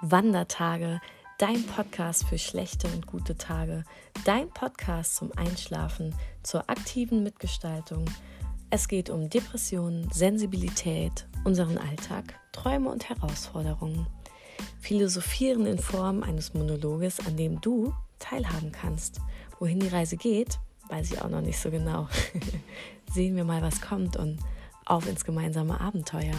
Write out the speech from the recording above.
Wandertage, dein Podcast für schlechte und gute Tage, dein Podcast zum Einschlafen, zur aktiven Mitgestaltung. Es geht um Depressionen, Sensibilität, unseren Alltag, Träume und Herausforderungen. Philosophieren in Form eines Monologes, an dem du teilhaben kannst. Wohin die Reise geht, weiß ich auch noch nicht so genau. Sehen wir mal, was kommt und auf ins gemeinsame Abenteuer.